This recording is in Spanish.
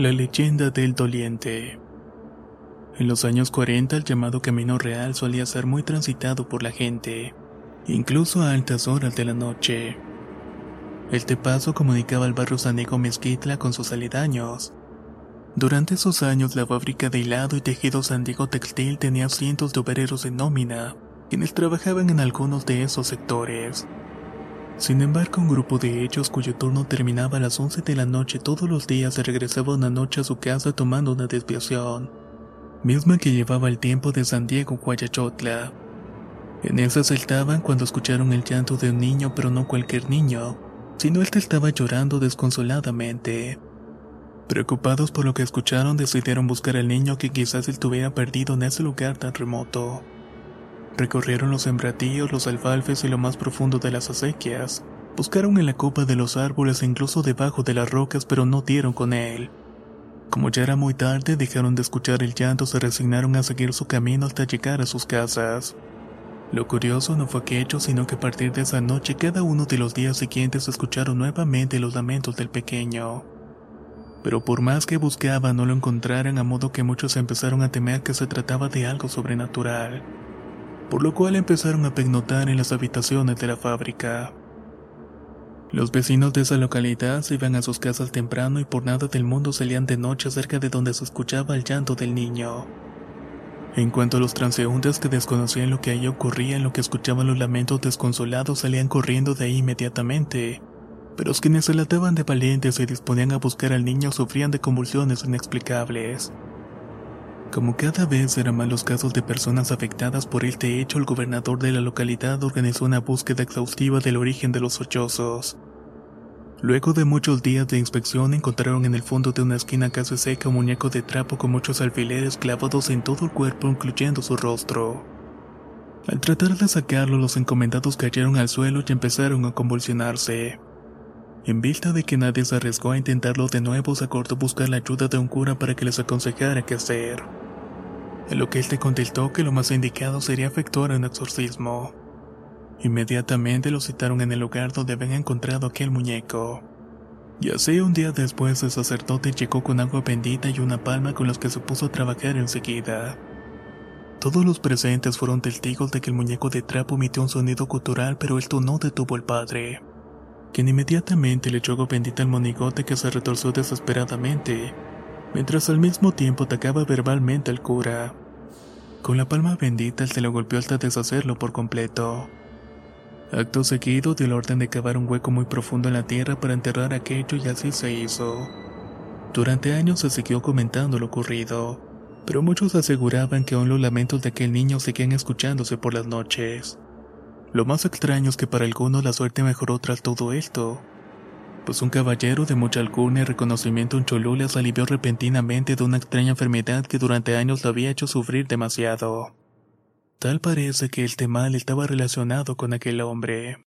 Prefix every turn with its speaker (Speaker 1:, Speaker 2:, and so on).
Speaker 1: La leyenda del doliente. En los años 40 el llamado Camino Real solía ser muy transitado por la gente, incluso a altas horas de la noche. Este paso comunicaba al barrio San Diego Mezquitla con sus aledaños. Durante esos años la fábrica de hilado y tejido San Diego Textil tenía cientos de obreros en nómina, quienes trabajaban en algunos de esos sectores. Sin embargo, un grupo de ellos cuyo turno terminaba a las 11 de la noche todos los días se regresaba una noche a su casa tomando una desviación, misma que llevaba el tiempo de San Diego Guayachotla. En esa saltaban cuando escucharon el llanto de un niño, pero no cualquier niño, sino el que estaba llorando desconsoladamente. Preocupados por lo que escucharon, decidieron buscar al niño que quizás estuviera perdido en ese lugar tan remoto. Recorrieron los sembradíos, los alfalfes y lo más profundo de las acequias. Buscaron en la copa de los árboles e incluso debajo de las rocas, pero no dieron con él. Como ya era muy tarde, dejaron de escuchar el llanto, se resignaron a seguir su camino hasta llegar a sus casas. Lo curioso no fue que hecho, sino que a partir de esa noche, cada uno de los días siguientes escucharon nuevamente los lamentos del pequeño. Pero por más que buscaban, no lo encontraran, a modo que muchos empezaron a temer que se trataba de algo sobrenatural por lo cual empezaron a pegnotar en las habitaciones de la fábrica. Los vecinos de esa localidad se iban a sus casas temprano y por nada del mundo salían de noche cerca de donde se escuchaba el llanto del niño. En cuanto a los transeúntes que desconocían lo que allí ocurría en lo que escuchaban los lamentos desconsolados salían corriendo de ahí inmediatamente, pero los quienes se lataban de valientes y disponían a buscar al niño sufrían de convulsiones inexplicables. Como cada vez eran más los casos de personas afectadas por este hecho, el gobernador de la localidad organizó una búsqueda exhaustiva del origen de los sollozos. Luego de muchos días de inspección encontraron en el fondo de una esquina casi seca un muñeco de trapo con muchos alfileres clavados en todo el cuerpo incluyendo su rostro. Al tratar de sacarlo los encomendados cayeron al suelo y empezaron a convulsionarse. En vista de que nadie se arriesgó a intentarlo de nuevo, se acordó buscar la ayuda de un cura para que les aconsejara qué hacer. En lo que él te contestó que lo más indicado sería efectuar un exorcismo. Inmediatamente lo citaron en el lugar donde habían encontrado aquel muñeco. Y así un día después el sacerdote llegó con agua bendita y una palma con los que se puso a trabajar enseguida. Todos los presentes fueron testigos de que el muñeco de trapo emitió un sonido cultural, pero esto no detuvo al padre quien inmediatamente le echó agua bendita al monigote que se retorció desesperadamente, mientras al mismo tiempo atacaba verbalmente al cura. Con la palma bendita él se lo golpeó hasta deshacerlo por completo. Acto seguido dio la orden de cavar un hueco muy profundo en la tierra para enterrar aquello y así se hizo. Durante años se siguió comentando lo ocurrido, pero muchos aseguraban que aún los lamentos de aquel niño seguían escuchándose por las noches. Lo más extraño es que para algunos la suerte mejoró tras todo esto, pues un caballero de mucha alcurnia y reconocimiento en Cholula se alivió repentinamente de una extraña enfermedad que durante años lo había hecho sufrir demasiado. Tal parece que el temal estaba relacionado con aquel hombre.